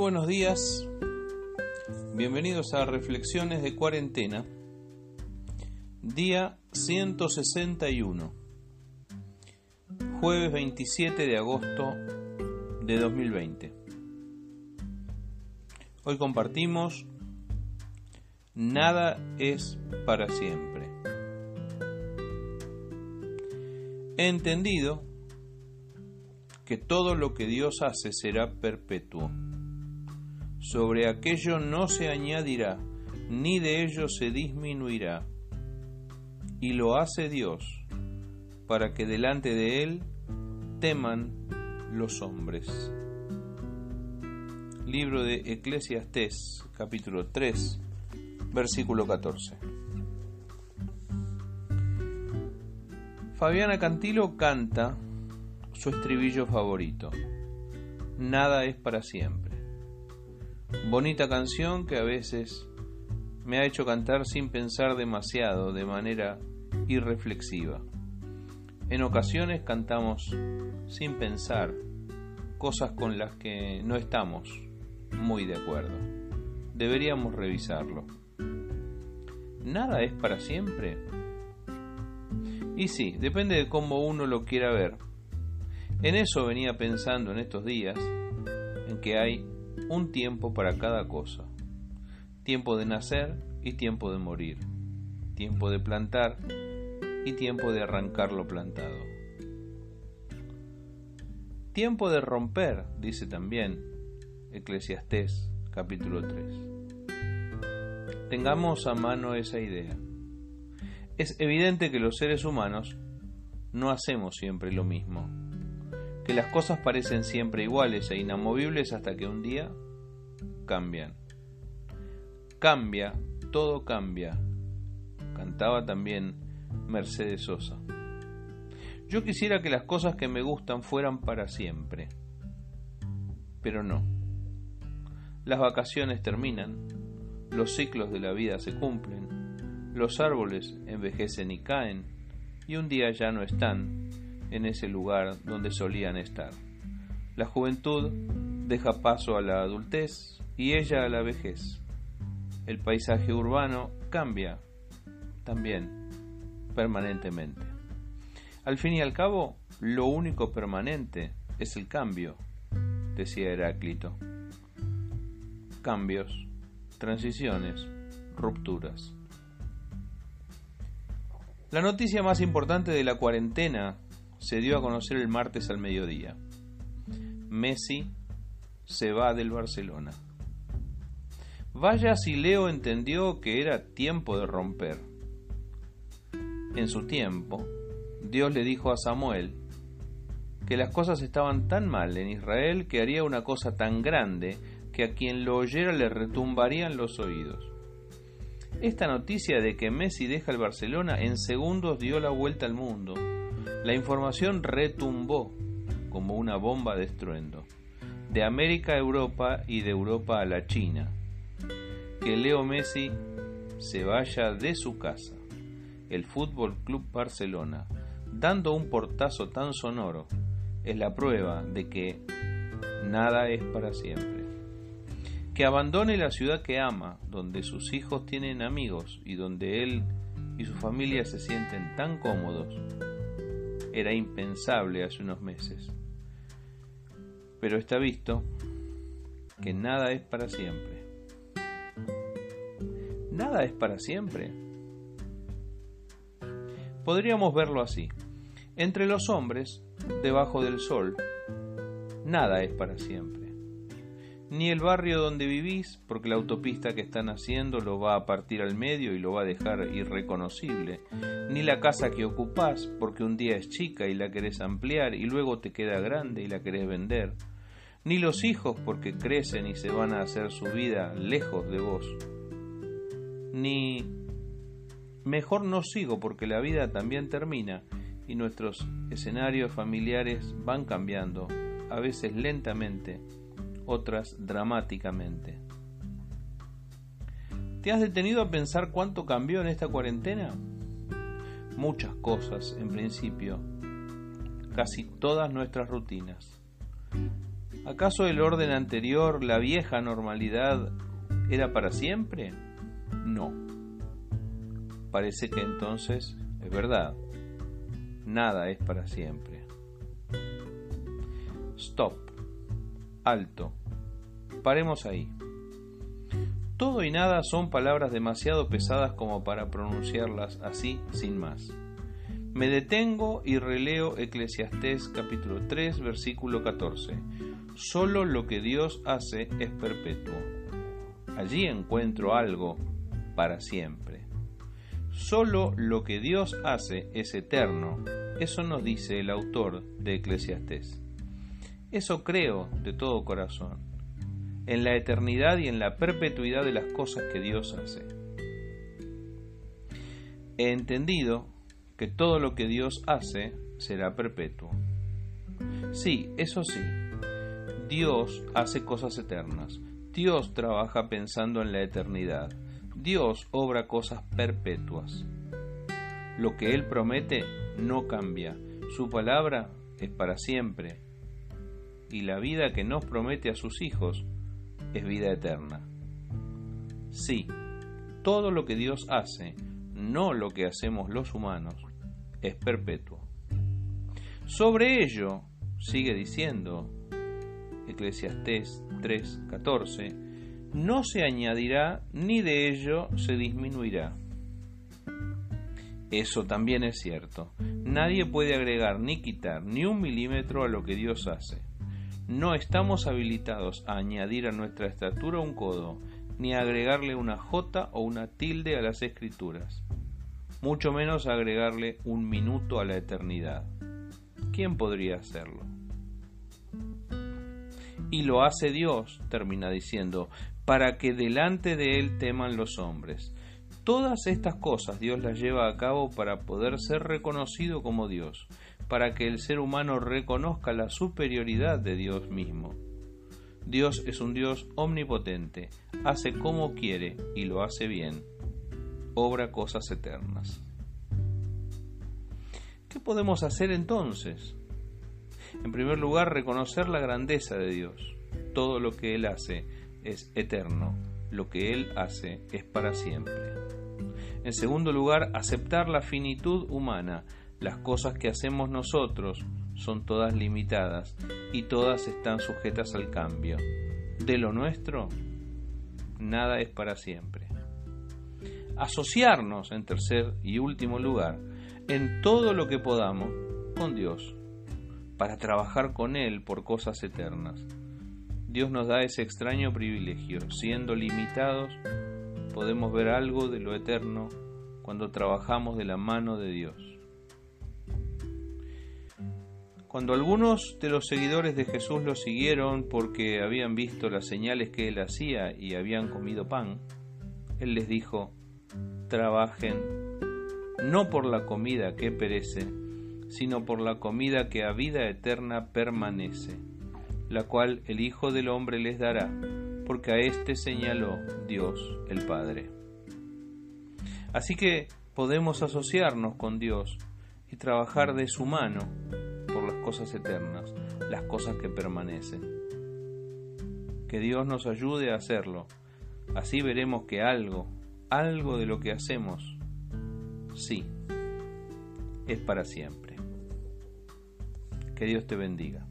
buenos días, bienvenidos a Reflexiones de Cuarentena, día 161, jueves 27 de agosto de 2020. Hoy compartimos Nada es para siempre. He entendido que todo lo que Dios hace será perpetuo sobre aquello no se añadirá, ni de ello se disminuirá. Y lo hace Dios, para que delante de Él teman los hombres. Libro de Eclesiastés, capítulo 3, versículo 14. Fabiana Cantilo canta su estribillo favorito. Nada es para siempre. Bonita canción que a veces me ha hecho cantar sin pensar demasiado, de manera irreflexiva. En ocasiones cantamos sin pensar cosas con las que no estamos muy de acuerdo. Deberíamos revisarlo. ¿Nada es para siempre? Y sí, depende de cómo uno lo quiera ver. En eso venía pensando en estos días, en que hay un tiempo para cada cosa. Tiempo de nacer y tiempo de morir. Tiempo de plantar y tiempo de arrancar lo plantado. Tiempo de romper, dice también Eclesiastés capítulo 3. Tengamos a mano esa idea. Es evidente que los seres humanos no hacemos siempre lo mismo que las cosas parecen siempre iguales e inamovibles hasta que un día cambian. Cambia, todo cambia, cantaba también Mercedes Sosa. Yo quisiera que las cosas que me gustan fueran para siempre, pero no. Las vacaciones terminan, los ciclos de la vida se cumplen, los árboles envejecen y caen, y un día ya no están, en ese lugar donde solían estar. La juventud deja paso a la adultez y ella a la vejez. El paisaje urbano cambia también permanentemente. Al fin y al cabo, lo único permanente es el cambio, decía Heráclito. Cambios, transiciones, rupturas. La noticia más importante de la cuarentena se dio a conocer el martes al mediodía. Messi se va del Barcelona. Vaya si Leo entendió que era tiempo de romper. En su tiempo, Dios le dijo a Samuel que las cosas estaban tan mal en Israel que haría una cosa tan grande que a quien lo oyera le retumbarían los oídos. Esta noticia de que Messi deja el Barcelona en segundos dio la vuelta al mundo la información retumbó como una bomba de estruendo, de América a Europa y de Europa a la China. Que Leo Messi se vaya de su casa, el Fútbol Club Barcelona, dando un portazo tan sonoro, es la prueba de que nada es para siempre. Que abandone la ciudad que ama, donde sus hijos tienen amigos y donde él y su familia se sienten tan cómodos era impensable hace unos meses. Pero está visto que nada es para siempre. Nada es para siempre. Podríamos verlo así. Entre los hombres, debajo del sol, nada es para siempre ni el barrio donde vivís, porque la autopista que están haciendo lo va a partir al medio y lo va a dejar irreconocible, ni la casa que ocupás, porque un día es chica y la querés ampliar y luego te queda grande y la querés vender, ni los hijos porque crecen y se van a hacer su vida lejos de vos, ni mejor no sigo porque la vida también termina y nuestros escenarios familiares van cambiando, a veces lentamente, otras dramáticamente. ¿Te has detenido a pensar cuánto cambió en esta cuarentena? Muchas cosas, en principio, casi todas nuestras rutinas. ¿Acaso el orden anterior, la vieja normalidad, era para siempre? No. Parece que entonces es verdad. Nada es para siempre. Stop. Alto. Paremos ahí. Todo y nada son palabras demasiado pesadas como para pronunciarlas así sin más. Me detengo y releo Eclesiastés capítulo 3 versículo 14. Solo lo que Dios hace es perpetuo. Allí encuentro algo para siempre. Solo lo que Dios hace es eterno. Eso nos dice el autor de Eclesiastés. Eso creo de todo corazón, en la eternidad y en la perpetuidad de las cosas que Dios hace. He entendido que todo lo que Dios hace será perpetuo. Sí, eso sí, Dios hace cosas eternas, Dios trabaja pensando en la eternidad, Dios obra cosas perpetuas. Lo que Él promete no cambia, su palabra es para siempre, y la vida que nos promete a sus hijos es vida eterna. Sí, todo lo que Dios hace, no lo que hacemos los humanos, es perpetuo. Sobre ello, sigue diciendo Eclesiastés 3:14, no se añadirá ni de ello se disminuirá. Eso también es cierto. Nadie puede agregar ni quitar ni un milímetro a lo que Dios hace. No estamos habilitados a añadir a nuestra estatura un codo, ni a agregarle una jota o una tilde a las escrituras mucho menos agregarle un minuto a la eternidad. ¿Quién podría hacerlo? Y lo hace Dios, termina diciendo, para que delante de Él teman los hombres. Todas estas cosas Dios las lleva a cabo para poder ser reconocido como Dios, para que el ser humano reconozca la superioridad de Dios mismo. Dios es un Dios omnipotente, hace como quiere y lo hace bien obra cosas eternas. ¿Qué podemos hacer entonces? En primer lugar, reconocer la grandeza de Dios. Todo lo que Él hace es eterno, lo que Él hace es para siempre. En segundo lugar, aceptar la finitud humana. Las cosas que hacemos nosotros son todas limitadas y todas están sujetas al cambio. De lo nuestro, nada es para siempre asociarnos, en tercer y último lugar, en todo lo que podamos con Dios, para trabajar con Él por cosas eternas. Dios nos da ese extraño privilegio, siendo limitados, podemos ver algo de lo eterno cuando trabajamos de la mano de Dios. Cuando algunos de los seguidores de Jesús lo siguieron porque habían visto las señales que él hacía y habían comido pan, él les dijo, trabajen no por la comida que perece, sino por la comida que a vida eterna permanece, la cual el Hijo del Hombre les dará, porque a éste señaló Dios el Padre. Así que podemos asociarnos con Dios y trabajar de su mano por las cosas eternas, las cosas que permanecen. Que Dios nos ayude a hacerlo. Así veremos que algo algo de lo que hacemos, sí, es para siempre. Que Dios te bendiga.